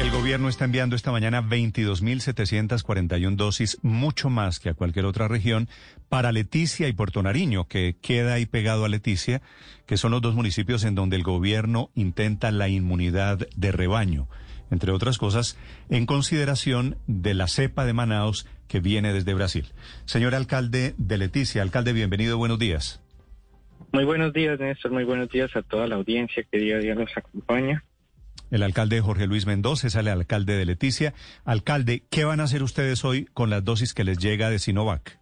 El gobierno está enviando esta mañana 22.741 dosis, mucho más que a cualquier otra región, para Leticia y Puerto Nariño, que queda ahí pegado a Leticia, que son los dos municipios en donde el gobierno intenta la inmunidad de rebaño, entre otras cosas, en consideración de la cepa de Manaus que viene desde Brasil. Señor alcalde de Leticia, alcalde, bienvenido, buenos días. Muy buenos días, Néstor. Muy buenos días a toda la audiencia que día a día nos acompaña. El alcalde Jorge Luis Mendoza es el alcalde de Leticia. Alcalde, ¿qué van a hacer ustedes hoy con las dosis que les llega de Sinovac?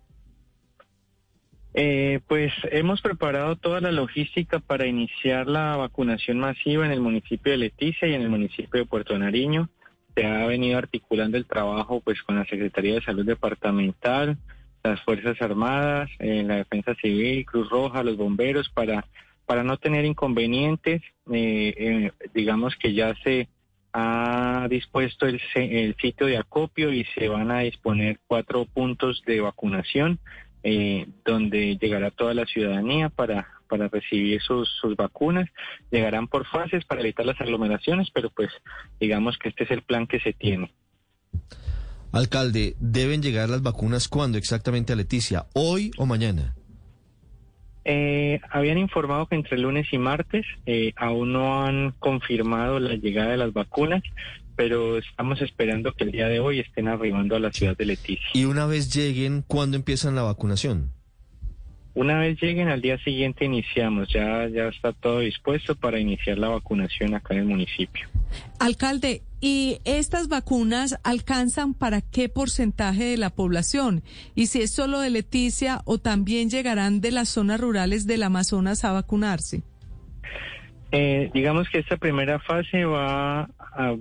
Eh, pues hemos preparado toda la logística para iniciar la vacunación masiva en el municipio de Leticia y en el municipio de Puerto Nariño. Se ha venido articulando el trabajo pues con la Secretaría de Salud Departamental, las Fuerzas Armadas, eh, la Defensa Civil, Cruz Roja, los bomberos para para no tener inconvenientes. Eh, eh, digamos que ya se ha dispuesto el, el sitio de acopio y se van a disponer cuatro puntos de vacunación eh, donde llegará toda la ciudadanía para, para recibir sus, sus vacunas. Llegarán por fases para evitar las aglomeraciones, pero pues digamos que este es el plan que se tiene. Alcalde, ¿deben llegar las vacunas cuándo exactamente a Leticia? ¿Hoy o mañana? Eh, habían informado que entre lunes y martes eh, aún no han confirmado la llegada de las vacunas, pero estamos esperando que el día de hoy estén arribando a la ciudad de Leticia. Y una vez lleguen, ¿cuándo empiezan la vacunación? Una vez lleguen al día siguiente iniciamos, ya ya está todo dispuesto para iniciar la vacunación acá en el municipio. Alcalde, ¿y estas vacunas alcanzan para qué porcentaje de la población? Y si es solo de Leticia o también llegarán de las zonas rurales del Amazonas a vacunarse. Eh, digamos que esta primera fase va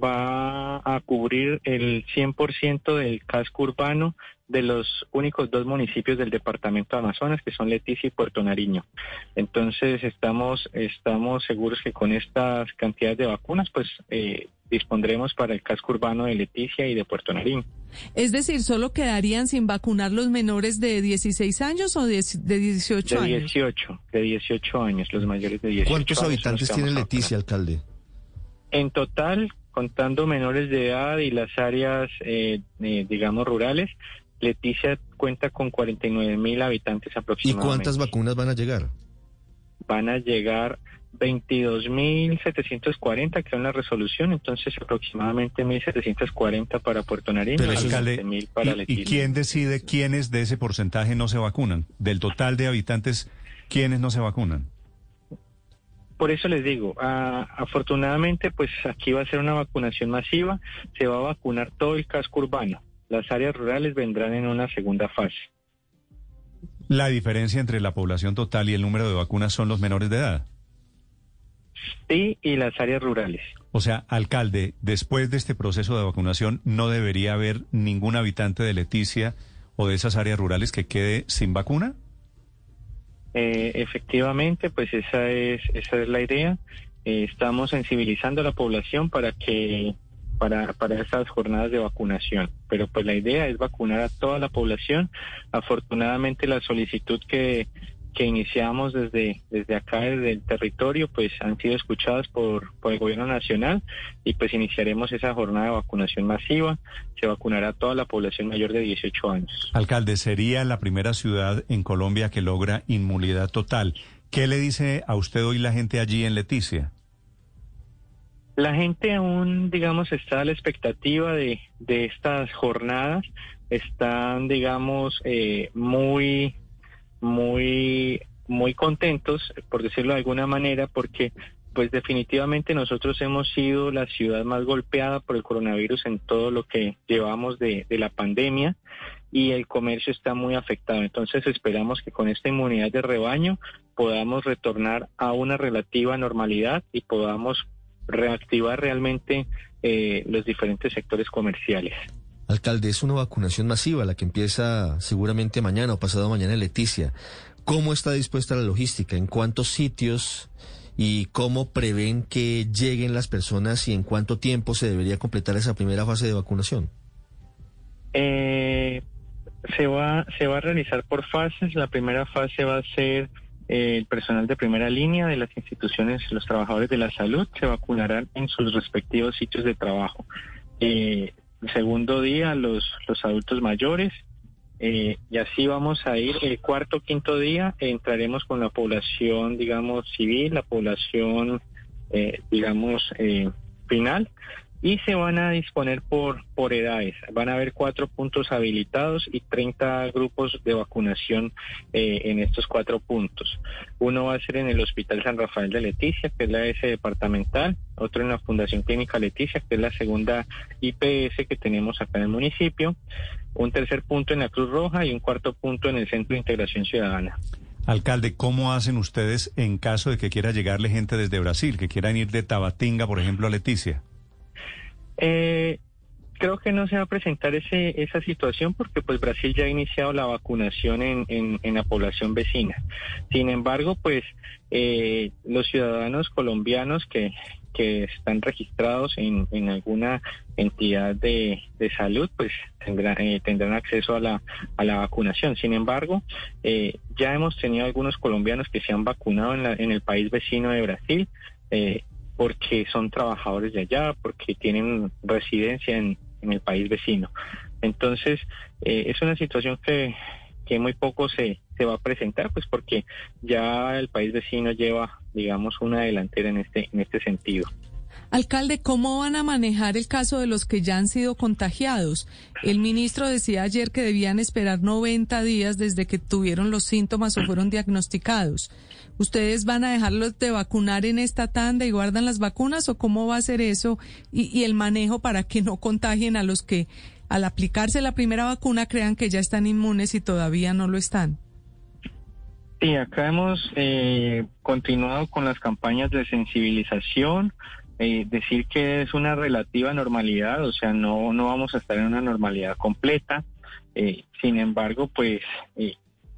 va a cubrir el 100% del casco urbano de los únicos dos municipios del departamento de Amazonas, que son Leticia y Puerto Nariño. Entonces, estamos, estamos seguros que con estas cantidades de vacunas, pues eh, dispondremos para el casco urbano de Leticia y de Puerto Nariño. Es decir, ¿solo quedarían sin vacunar los menores de 16 años o de, de 18 De años? 18, de 18 años, los mayores de 18 ¿Cuántos años habitantes tiene Leticia, alcalde? En total, contando menores de edad y las áreas, eh, eh, digamos, rurales, Leticia cuenta con 49 mil habitantes ¿Y aproximadamente. cuántas vacunas van a llegar? Van a llegar 22.740, que es la resolución, entonces aproximadamente 1.740 para Puerto Nariño Pero, y alcalde, 20.000 para ¿y, y Leticia. quién decide quiénes de ese porcentaje no se vacunan? Del total de habitantes, ¿quiénes no se vacunan? Por eso les digo, ah, afortunadamente, pues aquí va a ser una vacunación masiva, se va a vacunar todo el casco urbano. Las áreas rurales vendrán en una segunda fase. La diferencia entre la población total y el número de vacunas son los menores de edad. Sí, y las áreas rurales. O sea, alcalde, después de este proceso de vacunación, ¿no debería haber ningún habitante de Leticia o de esas áreas rurales que quede sin vacuna? Eh, efectivamente, pues esa es esa es la idea. Eh, estamos sensibilizando a la población para que para para esas jornadas de vacunación, pero pues la idea es vacunar a toda la población. Afortunadamente la solicitud que que iniciamos desde desde acá desde el territorio pues han sido escuchadas por por el gobierno nacional y pues iniciaremos esa jornada de vacunación masiva. Se vacunará a toda la población mayor de 18 años. Alcalde, sería la primera ciudad en Colombia que logra inmunidad total. ¿Qué le dice a usted hoy la gente allí en Leticia? La gente aún, digamos, está a la expectativa de, de estas jornadas. Están, digamos, eh, muy, muy, muy contentos, por decirlo de alguna manera, porque, pues, definitivamente nosotros hemos sido la ciudad más golpeada por el coronavirus en todo lo que llevamos de, de la pandemia y el comercio está muy afectado. Entonces, esperamos que con esta inmunidad de rebaño podamos retornar a una relativa normalidad y podamos reactivar realmente eh, los diferentes sectores comerciales. Alcalde, es una vacunación masiva la que empieza seguramente mañana o pasado mañana en Leticia. ¿Cómo está dispuesta la logística? ¿En cuántos sitios? ¿Y cómo prevén que lleguen las personas y en cuánto tiempo se debería completar esa primera fase de vacunación? Eh, se va se va a realizar por fases. La primera fase va a ser el personal de primera línea de las instituciones, los trabajadores de la salud, se vacunarán en sus respectivos sitios de trabajo. Eh, el segundo día, los, los adultos mayores. Eh, y así vamos a ir. El cuarto, quinto día entraremos con la población, digamos, civil, la población, eh, digamos, final y se van a disponer por, por edades. Van a haber cuatro puntos habilitados y 30 grupos de vacunación eh, en estos cuatro puntos. Uno va a ser en el Hospital San Rafael de Leticia, que es la S departamental, otro en la Fundación Clínica Leticia, que es la segunda IPS que tenemos acá en el municipio, un tercer punto en la Cruz Roja y un cuarto punto en el Centro de Integración Ciudadana. Alcalde, ¿cómo hacen ustedes en caso de que quiera llegarle gente desde Brasil, que quieran ir de Tabatinga, por ejemplo, a Leticia? Eh, creo que no se va a presentar ese, esa situación porque pues Brasil ya ha iniciado la vacunación en, en, la población vecina. Sin embargo, pues eh, los ciudadanos colombianos que, que están registrados en, en alguna entidad de, de salud, pues tendrán, eh, tendrán acceso a la, a la vacunación. Sin embargo, eh, ya hemos tenido algunos colombianos que se han vacunado en, la, en el país vecino de Brasil. Eh, porque son trabajadores de allá, porque tienen residencia en, el país vecino. Entonces, eh, es una situación que, que muy poco se, se va a presentar, pues porque ya el país vecino lleva, digamos, una delantera en este, en este sentido. Alcalde, ¿cómo van a manejar el caso de los que ya han sido contagiados? El ministro decía ayer que debían esperar 90 días desde que tuvieron los síntomas o fueron diagnosticados. ¿Ustedes van a dejarlos de vacunar en esta tanda y guardan las vacunas o cómo va a ser eso y, el manejo para que no contagien a los que al aplicarse la primera vacuna crean que ya están inmunes y todavía no lo están? Sí, acá hemos eh, continuado con las campañas de sensibilización, eh, decir que es una relativa normalidad, o sea, no, no vamos a estar en una normalidad completa. Eh, sin embargo, pues eh,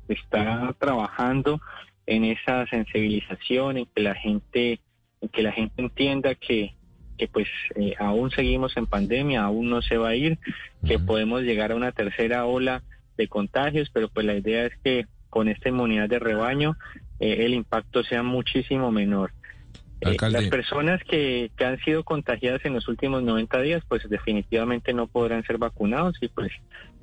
está trabajando en esa sensibilización, en que la gente, en que la gente entienda que, que pues eh, aún seguimos en pandemia, aún no se va a ir, que podemos llegar a una tercera ola de contagios, pero pues la idea es que con esta inmunidad de rebaño eh, el impacto sea muchísimo menor. Eh, las personas que, que han sido contagiadas en los últimos 90 días, pues definitivamente no podrán ser vacunados y pues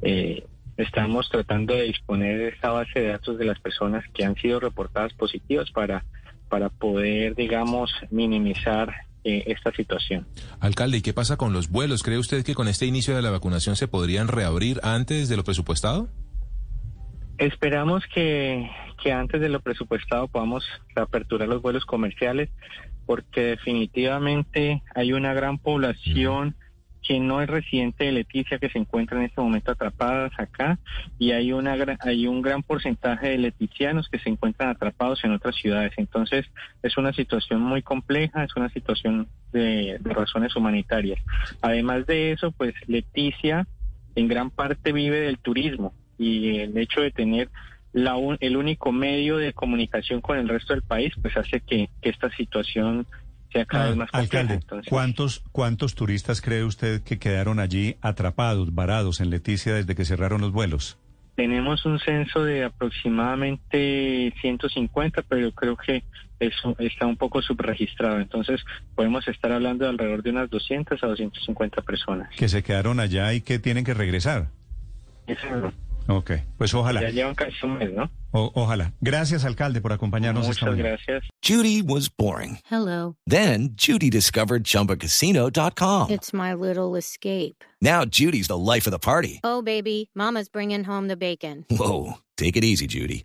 eh, estamos tratando de disponer de esta base de datos de las personas que han sido reportadas positivas para, para poder, digamos, minimizar eh, esta situación. Alcalde, ¿y qué pasa con los vuelos? ¿Cree usted que con este inicio de la vacunación se podrían reabrir antes de lo presupuestado? Esperamos que, que antes de lo presupuestado podamos reaperturar los vuelos comerciales porque definitivamente hay una gran población que no es residente de Leticia que se encuentra en este momento atrapadas acá y hay una hay un gran porcentaje de leticianos que se encuentran atrapados en otras ciudades. Entonces es una situación muy compleja, es una situación de, de razones humanitarias. Además de eso, pues Leticia en gran parte vive del turismo y el hecho de tener la un- el único medio de comunicación con el resto del país, pues hace que, que esta situación sea cada vez Ah, más compleja. alcalde, Entonces, ¿cuántos, ¿cuántos turistas cree usted que quedaron allí atrapados, varados en Leticia desde que cerraron los vuelos? tenemos un censo de aproximadamente 150, pero yo creo que eso está un poco subregistrado. Entonces, podemos estar hablando de alrededor de unas 200 a 250 personas. Que se quedaron allá y que tienen que regresar. Eso Ok, pues ojalá, ya llevan casi un mes, ¿no? o- ojalá. Gracias, alcalde, por acompañarnos esta Muchas mañana. gracias. Judy was boring. Hello. Then Judy discovered ChumbaCasino.com. It's my little escape. Now Judy's the life of the party. Oh, baby, Mama's bringing home the bacon. Whoa, take it easy, Judy.